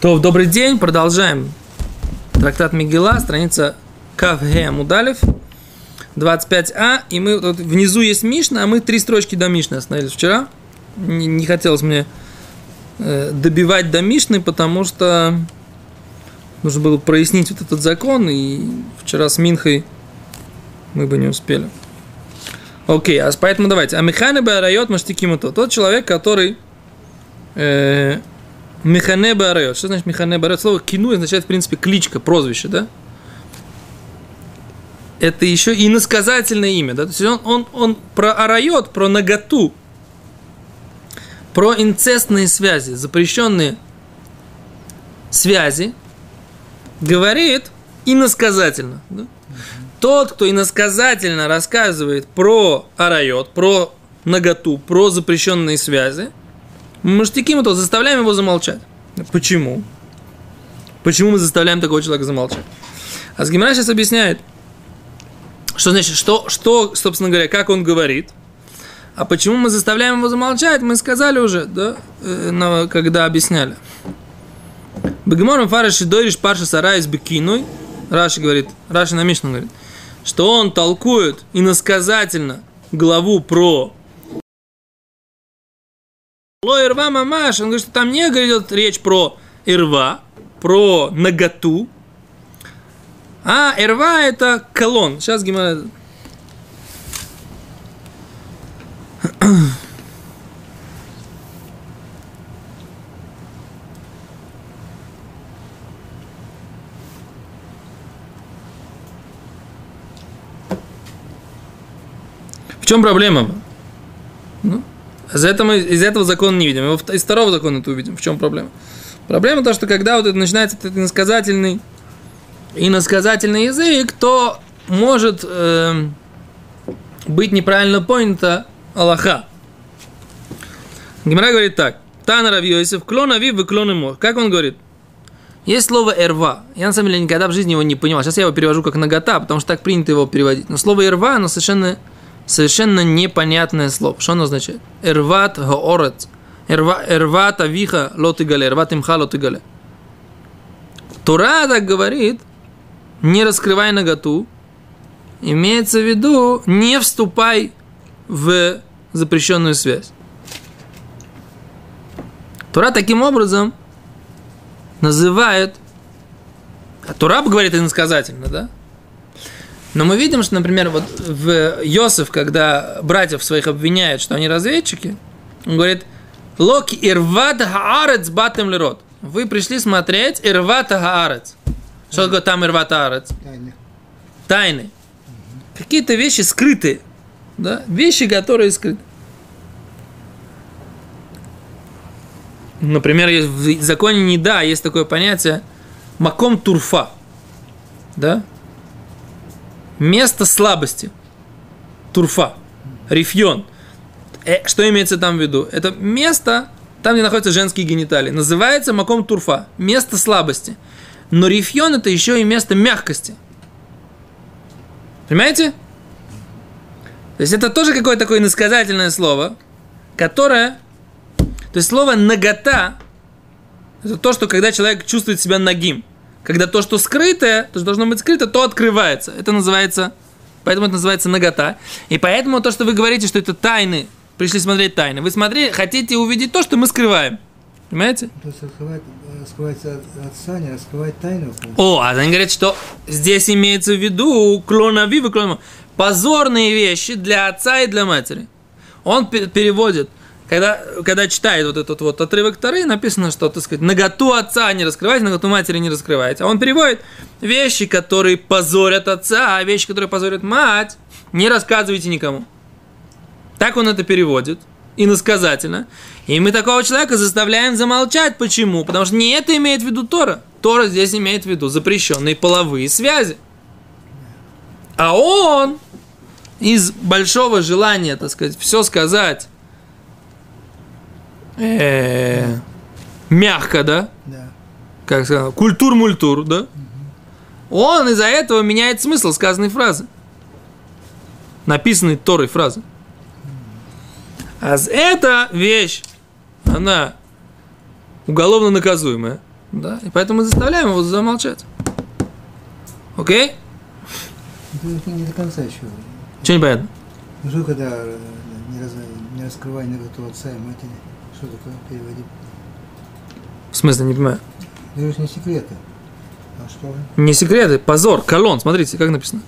То, добрый день, продолжаем. Трактат Мигела, страница Кавге Мудалев, 25а, и мы тут внизу есть Мишна, а мы три строчки до Мишны остановились вчера. Не, не хотелось мне э, добивать до Мишны, потому что нужно было прояснить вот этот закон, и вчера с Минхой мы бы не успели. Окей, а поэтому давайте. А Механы Барайот Маштикимуто. Тот человек, который э, Механе Барайот. Что значит Механе Барайот? Слово кину означает, в принципе, кличка, прозвище, да? Это еще и насказательное имя, да? То есть он, он, он про арайот, про наготу, про инцестные связи, запрещенные связи, говорит иносказательно. Да? Тот, кто иносказательно рассказывает про арайот, про наготу, про запрещенные связи, мы штиким то заставляем его замолчать. Почему? Почему мы заставляем такого человека замолчать? А Сгимара сейчас объясняет, что значит, что, что, собственно говоря, как он говорит. А почему мы заставляем его замолчать, мы сказали уже, да, э, когда объясняли. Бегемором фараши дойриш парша сарайс бекиной. Раши говорит, Раши на Мишну говорит, что он толкует иносказательно главу про Ло ирва мамаш, он говорит, что там не идет речь про ирва, про наготу, а ирва это колон. Сейчас Гимара... В чем проблема? Ну, из этого, из этого закона не видим. Из второго закона это увидим. В чем проблема? Проблема то, что когда вот это начинается этот иносказательный, иносказательный язык, то может э, быть неправильно понято Аллаха. Гимара говорит так. Тана Равьёйсев, клон авив и клон ему. Как он говорит? Есть слово «эрва». Я, на самом деле, никогда в жизни его не понимал. Сейчас я его перевожу как «нагота», потому что так принято его переводить. Но слово «эрва», оно совершенно совершенно непонятное слово. Что оно означает? Эрват гаорец. Эрват авиха лотыгале. Эрват имха лотыгале. Тура так говорит, не раскрывай наготу, имеется в виду, не вступай в запрещенную связь. Тура таким образом называет, а Тура говорит иносказательно, да? Но мы видим, что, например, вот в Йосиф, когда братьев своих обвиняют, что они разведчики, он говорит, Локи ирват хаарец батем лерот. Вы пришли смотреть ирват хаарец. Что такое там ирват хаарец? Тайны. Тайны. Угу. Какие-то вещи скрытые. Да? Вещи, которые скрыты. Например, в законе не да, есть такое понятие маком турфа. Да? Место слабости. Турфа. Рифьон. Э, что имеется там в виду? Это место, там, где находятся женские гениталии. Называется маком турфа. Место слабости. Но рифьон это еще и место мягкости. Понимаете? То есть это тоже какое-то такое иносказательное слово, которое... То есть слово «нагота» это то, что когда человек чувствует себя нагим когда то, что скрытое, то, что должно быть скрыто, то открывается. Это называется, поэтому это называется нагота. И поэтому то, что вы говорите, что это тайны, пришли смотреть тайны, вы смотрите, хотите увидеть то, что мы скрываем. Понимаете? То есть скрывать, скрывать отца, не раскрывать тайну. О, а они говорят, что здесь имеется в виду клона вивы, клона позорные вещи для отца и для матери. Он переводит когда, когда читает вот этот вот отрывок Тары, написано, что, так сказать, наготу отца не раскрывать, наготу матери не раскрывать. А он переводит вещи, которые позорят отца, а вещи, которые позорят мать, не рассказывайте никому. Так он это переводит, иносказательно. И мы такого человека заставляем замолчать. Почему? Потому что не это имеет в виду Тора. Тора здесь имеет в виду запрещенные половые связи. А он из большого желания, так сказать, все сказать мягко, да? Да. Как сказал, культур-мультур, да? Он из-за этого меняет смысл сказанной фразы. Написанной Торой фразы. А эта вещь, она уголовно наказуемая. Да? И поэтому мы заставляем его замолчать. Окей? Это не до конца еще. Что непонятно? Ну когда э, не, раз, не раскрывай наготу отца и матери, что такое переводи? В смысле, не понимаю. Это же не секреты. А что же? Не секреты, позор, колон. Смотрите, как написано.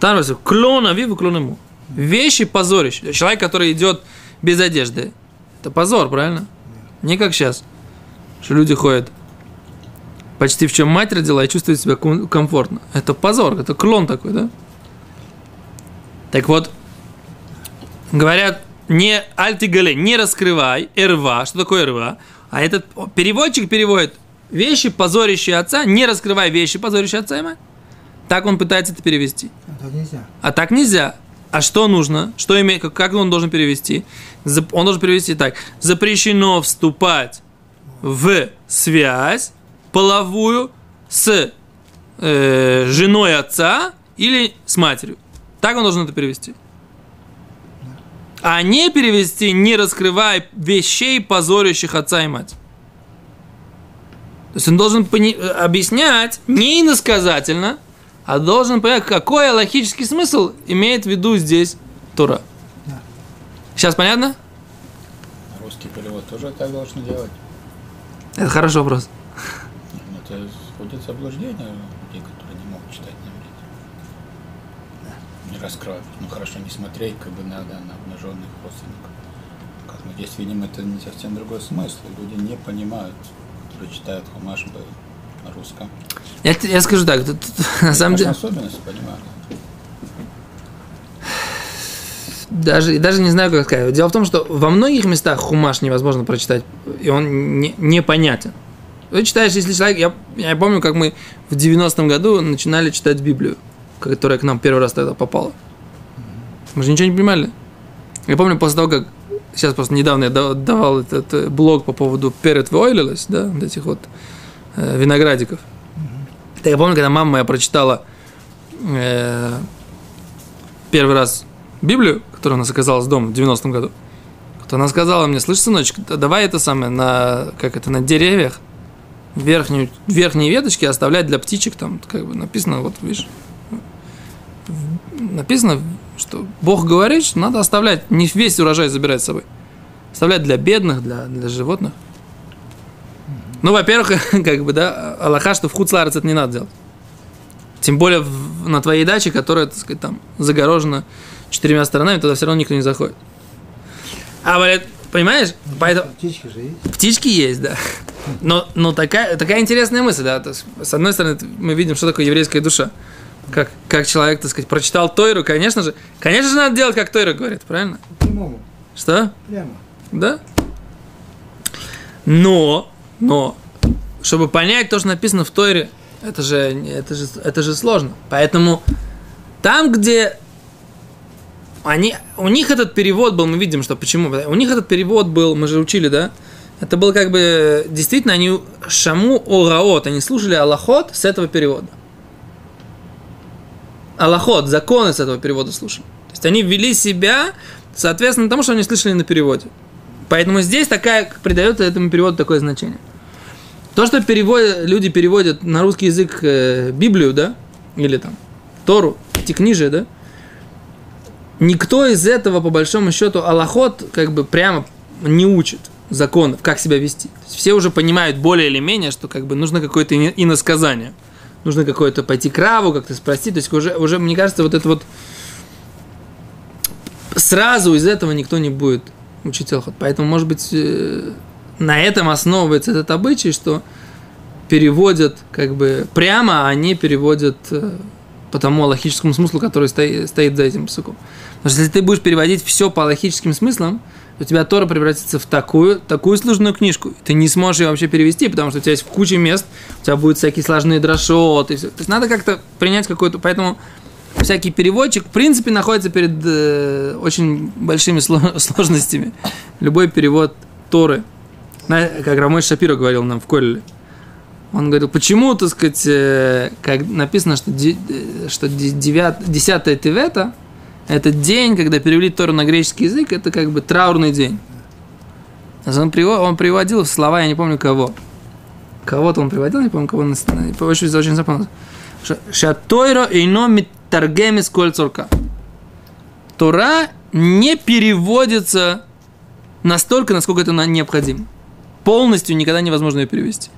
Там написано, клон авиву, клон ему. Вещи позорище. Человек, который идет без одежды. Это позор, правильно? Не как сейчас. Что люди ходят почти в чем мать родила и чувствуют себя ком- комфортно. Это позор, это клон такой, да? Так вот, говорят, не альтигале, не раскрывай, эрва. Что такое эрва? А этот переводчик переводит вещи, позорящие отца, не раскрывай вещи, позорящие отца и мать. Так он пытается это перевести. А так нельзя. А так нельзя. А что нужно? Что име... как- он должен перевести? Он должен перевести так. Запрещено вступать в связь половую с э, женой отца или с матерью. Так он должен это перевести. А не перевести, не раскрывая вещей, позорящих отца и мать. То есть он должен пони- э, объяснять не иносказательно, а должен понять, какой логический смысл имеет в виду здесь Тура. Да. Сейчас понятно? Русский перевод тоже так должны делать. Это хороший вопрос. Ну, Это входит в заблуждение людей, которые не могут читать на иврите. Не раскрывать. Ну хорошо, не смотреть как бы надо на обнаженных родственников. Как мы здесь видим, это не совсем другой смысл. Люди не понимают, которые читают Хумаш на русском. Я, я скажу так, тут- тут, на самом деле, особенности понимают. даже, даже не знаю, как сказать. Дело в том, что во многих местах хумаш невозможно прочитать, и он не- непонятен. Ты читаешь, если человек... Я, я помню, как мы в 90-м году начинали читать Библию, которая к нам первый раз тогда попала. Мы же ничего не понимали. Я помню, после того, как... Сейчас просто недавно я да- давал этот э, блог по поводу перед войлилась, да, вот этих вот э, виноградиков. Так я помню, когда мама моя прочитала э, первый раз Библию, которую она заказала с дома в 90-м году, то она сказала мне, слышь, сыночек, да давай это самое, на, как это, на деревьях верхнюю, верхние веточки оставлять для птичек, там, как бы написано, вот, видишь, написано, что Бог говорит, что надо оставлять, не весь урожай забирать с собой. Оставлять для бедных, для, для животных. Ну, во-первых, как бы, да, Аллаха, что в Хуцларец это не надо делать. Тем более в- на твоей даче, которая, так сказать, там загорожена четырьмя сторонами, туда все равно никто не заходит. А, говорят, понимаешь? Поэтому Птички же есть. птички есть, да. Но, но такая, такая интересная мысль, да. Есть, с одной стороны, мы видим, что такое еврейская душа. Как, как человек, так сказать, прочитал Тойру, конечно же. Конечно же, надо делать, как Тойра говорит, правильно? Прямому. Что? Прямо. Да? Но, но, чтобы понять то, что написано в Тойре, это же, это же, это же сложно. Поэтому там, где они, у них этот перевод был, мы видим, что почему. У них этот перевод был, мы же учили, да? Это был как бы, действительно, они шаму ораот, они слушали Аллахот с этого перевода. Аллахот, законы с этого перевода слушали. То есть они ввели себя, соответственно, тому, что они слышали на переводе. Поэтому здесь такая, придает этому переводу такое значение. То, что переводят, люди переводят на русский язык э, Библию, да, или там Тору, эти книжи, да, никто из этого, по большому счету, Аллахот как бы прямо не учит законов, как себя вести. Все уже понимают более или менее, что как бы нужно какое-то ино- иносказание. Нужно какое-то пойти к Раву, как-то спросить. То есть уже, уже, мне кажется, вот это вот сразу из этого никто не будет учить Аллахот. Поэтому, может быть, э, на этом основывается этот обычай, что переводят как бы прямо, а не переводят э, по тому логическому смыслу, который стоит, стоит за этим псуком. Потому что если ты будешь переводить все по логическим смыслам, у тебя Тора превратится в такую, такую сложную книжку. Ты не сможешь ее вообще перевести, потому что у тебя есть куча мест, у тебя будут всякие сложные дрошоты. То есть надо как-то принять какой-то... Поэтому всякий переводчик, в принципе, находится перед э, очень большими сло- сложностями. Любой перевод Торы. Как Рамой Шапиро говорил нам в Колле. Он говорил, почему, так сказать, э, как написано, что, де- э, что де- девят- 10 Тевета – это день, когда перевели Тору на греческий язык, это как бы траурный день. Он, приво- он приводил слова, я не помню кого. кого-то он приводил, не помню, кого он очень, очень запомнил. Шатойро ино митаргемис коль цурка. Тора не переводится настолько, насколько это необходимо. Полностью никогда невозможно ее перевести.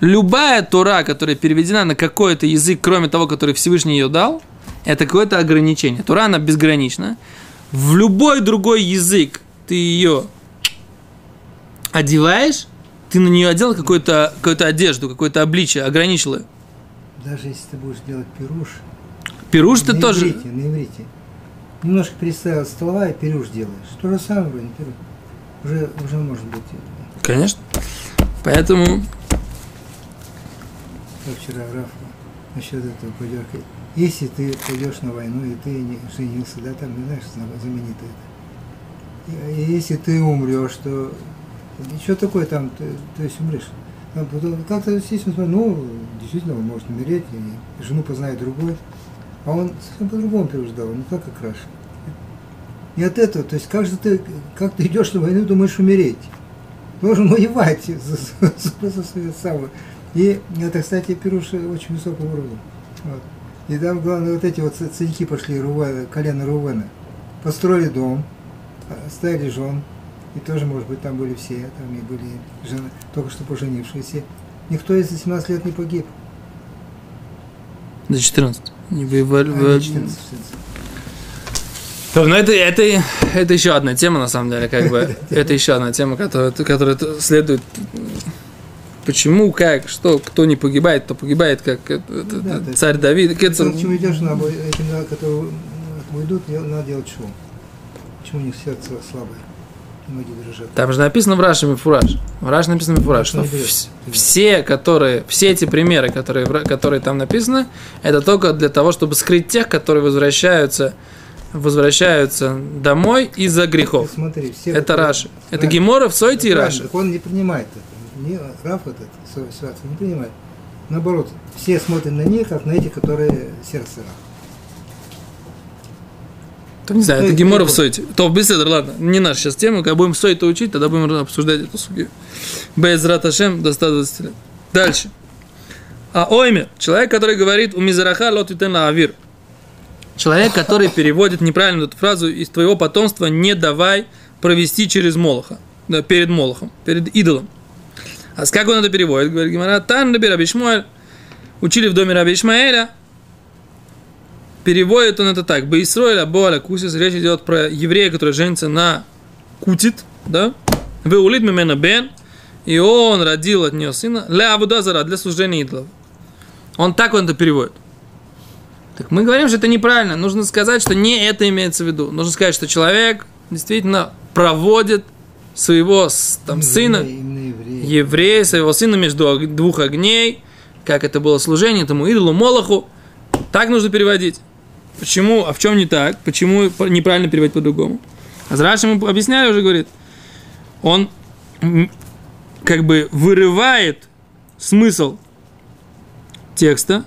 Любая Тора, которая переведена на какой-то язык, кроме того, который Всевышний ее дал, это какое-то ограничение. Тора, она безгранична. В любой другой язык ты ее одеваешь, ты на нее одел какую-то какую одежду, какое-то обличие, ограничил ее. Даже если ты будешь делать пируш. Пируш ты тоже... Иврите, на иврите. Немножко переставил слова и пируш делаешь. То же самое, не пируш. Уже, уже может быть. Конечно. Поэтому... Как вчера Рафа насчет этого подерка. Если ты пойдешь на войну, и ты не женился, да, там, не знаешь, знаменито это. И если ты умрешь, то что такое там, ты, то есть умрешь? Как-то естественно, ну, действительно, он может умереть, и жену познает другой. А он совсем по-другому переждал, не так, как раньше. И от этого, то есть как же ты, как ты идешь на войну, думаешь умереть? Должен воевать за, за, за, за свою самую. И это, кстати, Пируша очень высокого уровня. Вот. И там, главное, вот эти вот царьки пошли, Рувена, колено Рувена. Построили дом, ставили жен, и тоже, может быть, там были все, там и были жены, только что поженившиеся. Никто из 17 лет не погиб. До 14. Не воевали. А, 14, 14. То, ну это, это, это еще одна тема, на самом деле, как бы. Это еще одна тема, которая, которая следует почему, как, что, кто не погибает, кто погибает, как да, царь да, Давид. Кецер... Почему идешь на этим, которые уйдут, надо делать шоу. Почему у них сердце слабое? Ноги дрожат. Там же написано в Раши Мифураж. В Раши написано Мифураж, что все, которые, все эти примеры, которые, которые там написаны, это только для того, чтобы скрыть тех, которые возвращаются возвращаются домой из-за грехов. Смотри, все это Раши. Это Гемора в Сойте и Раши. Он не принимает это не, Раф этот, ситуацию не понимает. Наоборот, все смотрят на них, как на этих, которые сердце Раф. То не знаю, это Гемора в Сойте. То беседер, ладно, не наша сейчас тема, когда будем Сойта учить, тогда будем обсуждать эту сугию. Безрат Ашем до 120 лет. Дальше. А ойме, человек, который говорит у Мизараха лот авир. Человек, который переводит неправильно эту фразу из твоего потомства не давай провести через Молоха, да, перед Молохом, перед идолом. А как он это переводит? Говорит Гимара, Тан Раби Раби Шмуэль. Учили в доме Раби Ишмаэля. Переводит он это так. Бейсроэля Боаля Кусис. Речь идет про еврея, который женится на Кутит. Да? Вы улит мимена бен. И он родил от нее сына. Ля Абудазара для служения идолов. Он так он это переводит. Так мы говорим, что это неправильно. Нужно сказать, что не это имеется в виду. Нужно сказать, что человек действительно проводит своего там, сына, еврея, своего сына между двух огней, как это было служение этому идолу Молоху. Так нужно переводить. Почему? А в чем не так? Почему неправильно переводить по-другому? А Зраш ему объясняли уже, говорит, он как бы вырывает смысл текста,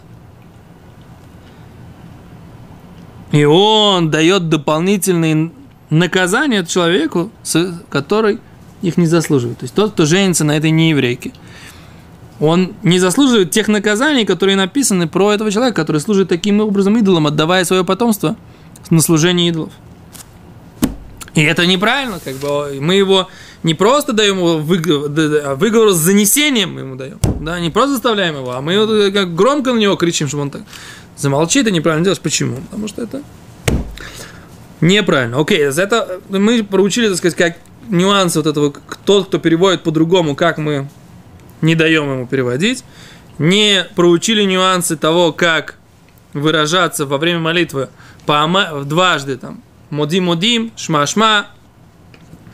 и он дает дополнительные наказание человеку, который их не заслуживает. То есть тот, кто женится на этой нееврейке, он не заслуживает тех наказаний, которые написаны про этого человека, который служит таким образом идолом, отдавая свое потомство на служение идолов. И это неправильно, как бы мы его не просто даем его выговор, а выговор с занесением мы ему даем, да, не просто заставляем его, а мы как громко на него кричим, чтобы он так замолчит, это неправильно делаешь. Почему? Потому что это Неправильно. Окей, это мы проучили, так сказать, как нюансы вот этого, тот, кто переводит по-другому, как мы не даем ему переводить. Не проучили нюансы того, как выражаться во время молитвы по дважды там модим модим, шма шма,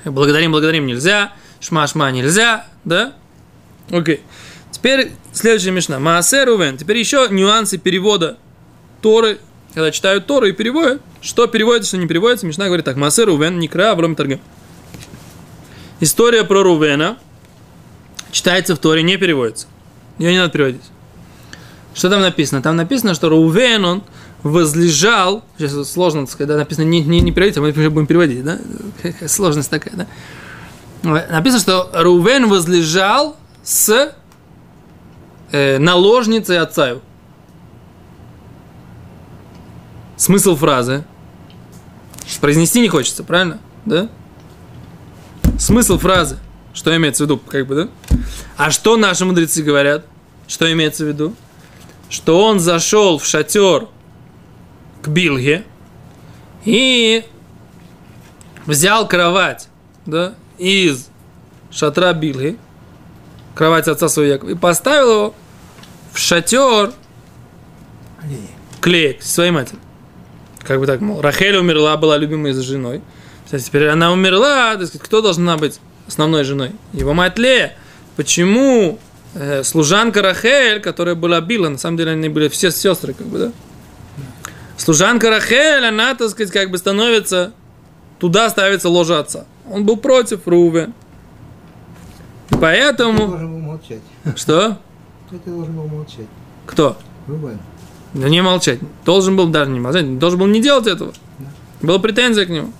благодарим благодарим нельзя, шма шма нельзя, да? Окей. Теперь следующая мешна. Маасер увен. Теперь еще нюансы перевода Торы когда читают Тору и переводят, что переводится, что не переводится, Мишна говорит так, Масе Рувен, Никра, Авром Таргем. История про Рувена читается в Торе, не переводится. Ее не надо переводить. Что там написано? Там написано, что Рувен, он возлежал, сейчас сложно сказать, да, написано не, не, не переводить, а мы будем переводить, да? Сложность такая, да? Написано, что Рувен возлежал с э, наложницей отца. Смысл фразы. Произнести не хочется, правильно? Да? Смысл фразы. Что имеется в виду, как бы, да? А что наши мудрецы говорят? Что имеется в виду? Что он зашел в шатер к Билге и взял кровать, да, из шатра Билги, кровать отца своего Якова, и поставил его в шатер клеек своей матери. Как бы так, мол, Рахель умерла, была любимой за женой. Кстати, теперь она умерла, так сказать, кто должна быть основной женой? Его мать Лея. Почему э, служанка Рахель, которая была Била, на самом деле они были все сестры, как бы, да? Служанка Рахель, она, так сказать, как бы становится, туда ставится ложа отца. Он был против Руве. Ты Поэтому... должен был молчать. Что? Кто ты должен был молчать? Кто? Рубен. Да не молчать. Должен был даже не молчать. Должен был не делать этого. Была претензия к нему.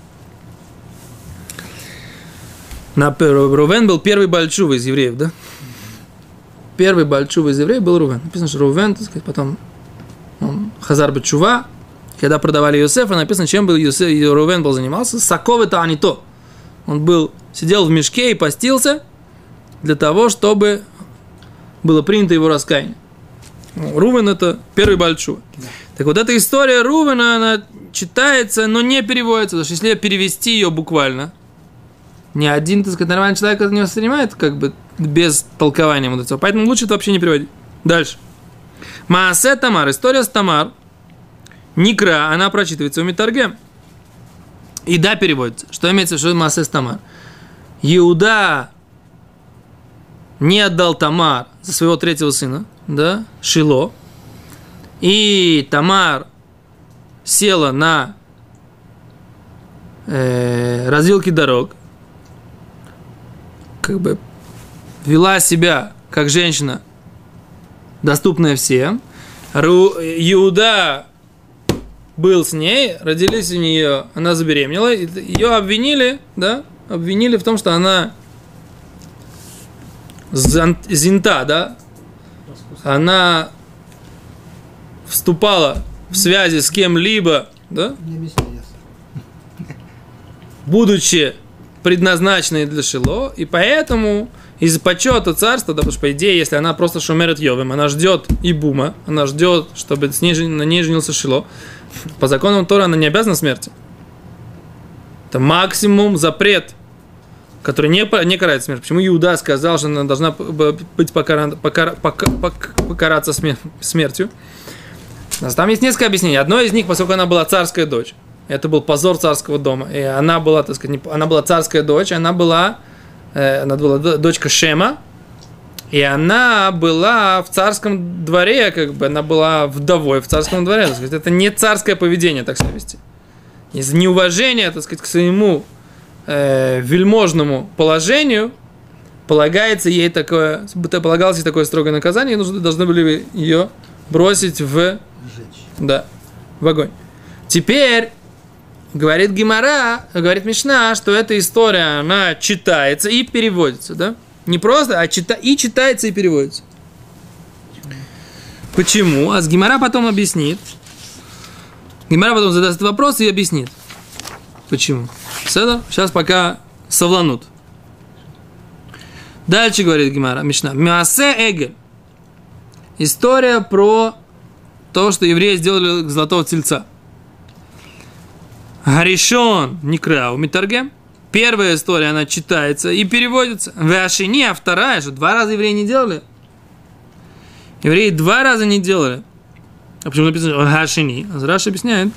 На, Рувен был первый Бальчува из евреев, да? Первый Бальчува из евреев был Рувен. Написано, что Рувен, так сказать, потом он Хазар Бачува. Когда продавали Йосефа, написано, чем был Йосеф, и Рувен был занимался. Саков это а не то. Он был, сидел в мешке и постился для того, чтобы было принято его раскаяние. Рувен это первый Бальчува. Так вот эта история Рувена, она читается, но не переводится. Потому что если перевести ее буквально, ни один, так сказать, нормальный человек это не воспринимает как бы без толкования вот. Поэтому лучше это вообще не переводить. Дальше. Маасе Тамар. История с Тамар. Никра, она прочитывается у Митаргем. И да, переводится. Что имеется в виду Маасе Тамар? Иуда не отдал Тамар за своего третьего сына, да, Шило. И Тамар села на э, развилке дорог, как бы вела себя как женщина, доступная всем. Ру, Иуда был с ней, родились у нее, она забеременела, и ее обвинили, да, обвинили в том, что она зинта, да, она вступала в связи с кем-либо, да, будучи предназначенной для Шило, и поэтому из почета царства, да, потому что, по идее, если она просто шумерит Йовым, она ждет и бума, она ждет, чтобы с ней, на ней женился Шило, по законам Тора она не обязана смерти. Это максимум запрет, который не, не карает смерть. Почему Иуда сказал, что она должна быть покарана, покара- пока- пок- покараться смер- смертью? У нас Там есть несколько объяснений. Одно из них, поскольку она была царская дочь, это был позор царского дома. И она была, так сказать, не- она была царская дочь, она была, э, она была дочка Шема, и она была в царском дворе, как бы, она была вдовой в царском дворе. Так сказать, это не царское поведение, так себя вести. Из неуважения, так сказать, к своему э, вельможному положению полагается ей такое, полагалось ей такое строгое наказание, и нужно, должны были ее бросить в Сжечь. да, в огонь. Теперь говорит Гимара, говорит Мишна, что эта история, она читается и переводится, да? Не просто, а чита и читается, и переводится. Почему? А с Гимара потом объяснит. Гимара потом задаст вопрос и объяснит. Почему? Седа? Сейчас пока совланут. Дальше говорит Гимара, Мишна. Миасе Эгель. История про то, что евреи сделали золотого тельца. Гаришон Никра у Митаргем. Первая история, она читается и переводится. Вашини, а вторая, что два раза евреи не делали. Евреи два раза не делали. А почему написано Гашини? Раш объясняет.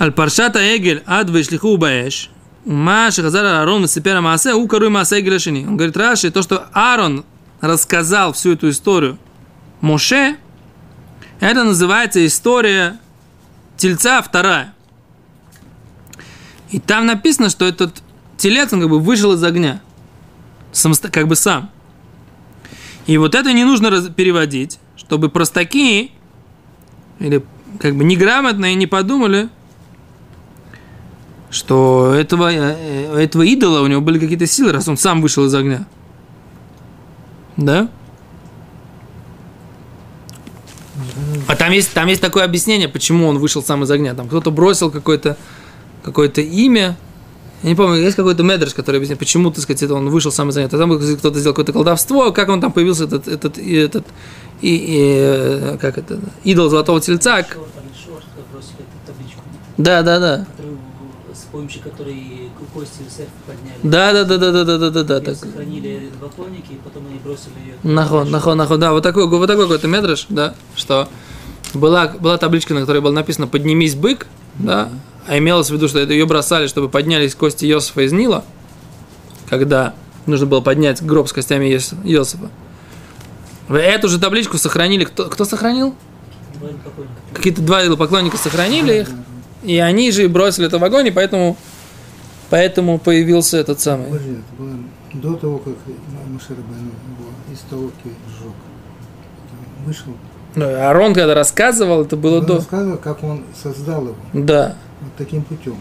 Аль паршата эгель ад вышлиху баэш. Ума шахазар Аарон сепера маасе у коруй маасе эгель ашини. Он говорит, Раши, то, что Аарон рассказал всю эту историю Моше, это называется история тельца вторая. И там написано, что этот телец, он как бы вышел из огня. Самосто- как бы сам. И вот это не нужно раз- переводить, чтобы простаки или как бы неграмотные не подумали, что этого, э, этого идола у него были какие-то силы, раз он сам вышел из огня. Да? А там есть, там есть такое объяснение, почему он вышел сам из огня. Там кто-то бросил какое-то какое имя, я не помню, есть какой-то медрес, который объясняет, почему, так сказать, это он вышел сам из огня. Там кто-то сделал какое-то колдовство, как он там появился, этот, этот, этот и, и, как это, идол золотого тельца. Да, да, да. С помощью которой кости серф подняли. Да, да, да, да, да, да, да, да. Так. Сохранили в поклонники, и потом они бросили ее. Нахон, нахон, нахон, да, вот такой, вот такой какой-то медреш, да, что была, была табличка, на которой было написано «Поднимись, бык», да, а имелось в виду, что это ее бросали, чтобы поднялись кости Иосифа из Нила, когда нужно было поднять гроб с костями Иос- Иосифа. Эту же табличку сохранили, кто, кто сохранил? Поклонника. Какие-то два идолопоклонника сохранили их, и они же бросили это в огонь, и поэтому, поэтому появился этот самый. Подожди, это было до того, как Машарабану его из толки сжег. Вышел. Ну, Арон, когда рассказывал, это было Он до... рассказывал, как он создал его. Да. Вот таким путем.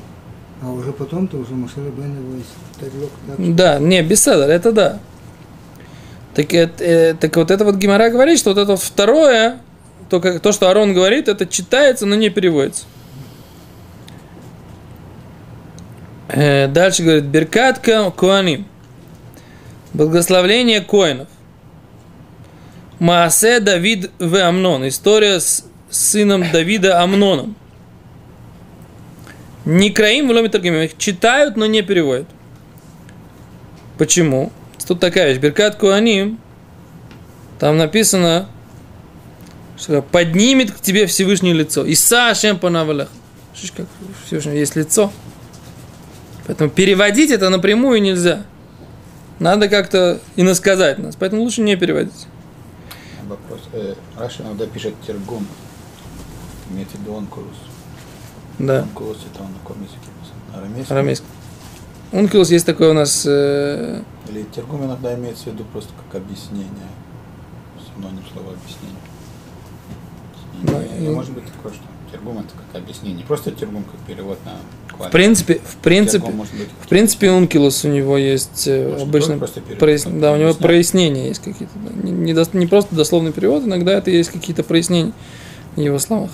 А уже потом-то уже Машарабан его изтаджег так, что Да, не, без это да. Так, это, э, так вот это вот Гимара говорит, что вот это вот второе, то, как, то, что Арон говорит, это читается, но не переводится. Э, дальше говорит, Беркатка Куаним. Благословление коинов. Маасе Давид в Амнон. История с сыном Давида Амноном. Некраим в Ломитаргимим. Их читают, но не переводят. Почему? Тут такая вещь. Беркат Куаним. Там написано, что поднимет к тебе Всевышнее лицо. Иса Ашем Панавалях. Слышишь, как Всевышнего есть лицо. Поэтому переводить это напрямую нельзя. Надо как-то иносказать нас. Поэтому лучше не переводить. Вопрос. Э, Раша иногда пишет тергум. Имеется в виду онкулус. Да, Онкулус это он на каком языке? Арамейском? арамейский. Ункилус есть такой у нас... э, Или тергум иногда имеется в виду просто как объяснение. Синоним слова объяснение. Да, И, и- Может быть такое, что тергум это как объяснение. Не просто тергум как перевод на в кваль. принципе, в принципе, в принципе, Ункилус у него есть э, Может, обычно... прояс- Да, у него объясняет. прояснения есть какие-то. Не, не дос- не просто дословный перевод, иногда это есть какие-то прояснения в его словах.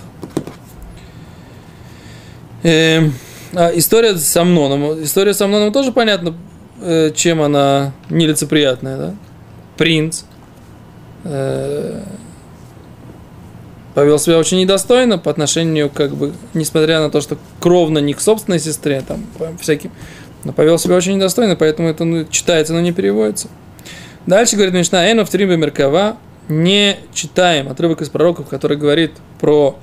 Эм, а история с Амноном. История с Амноном тоже понятно, э, чем она нелицеприятная, да? Принц э, повел себя очень недостойно по отношению, как бы, несмотря на то, что кровно не к собственной сестре, там, по всяким, но повел себя очень недостойно, поэтому это ну, читается, но не переводится. Дальше говорит Мишна Эну в Тримбе Меркава, не читаем отрывок из пророков, который говорит про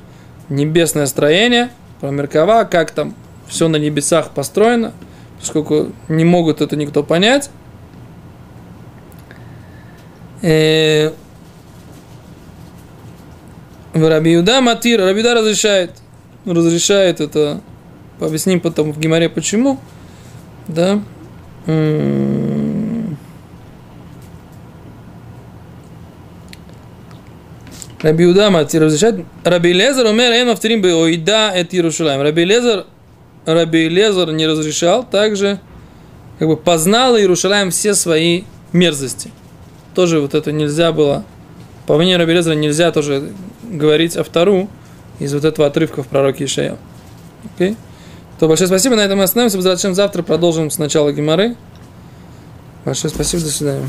небесное строение, про Меркава, как там все на небесах построено, поскольку не могут это никто понять. Рабиуда Матир, Рабиуда разрешает, разрешает это, объясним потом в Гимаре почему, да. Раби Матир разрешает. Раби Лезер умер эйн авторим бы оида эт Иерушалаем. Раби Лезер, Раби Лезер не разрешал, также как бы познал Иерушалаем все свои мерзости. Тоже вот это нельзя было, по мнению Раби Лезера, нельзя тоже говорить о втору из вот этого отрывка в пророке Ишая. Окей? То большое спасибо, на этом мы остановимся. Завтра продолжим с начала Гимары. Большое спасибо, до свидания.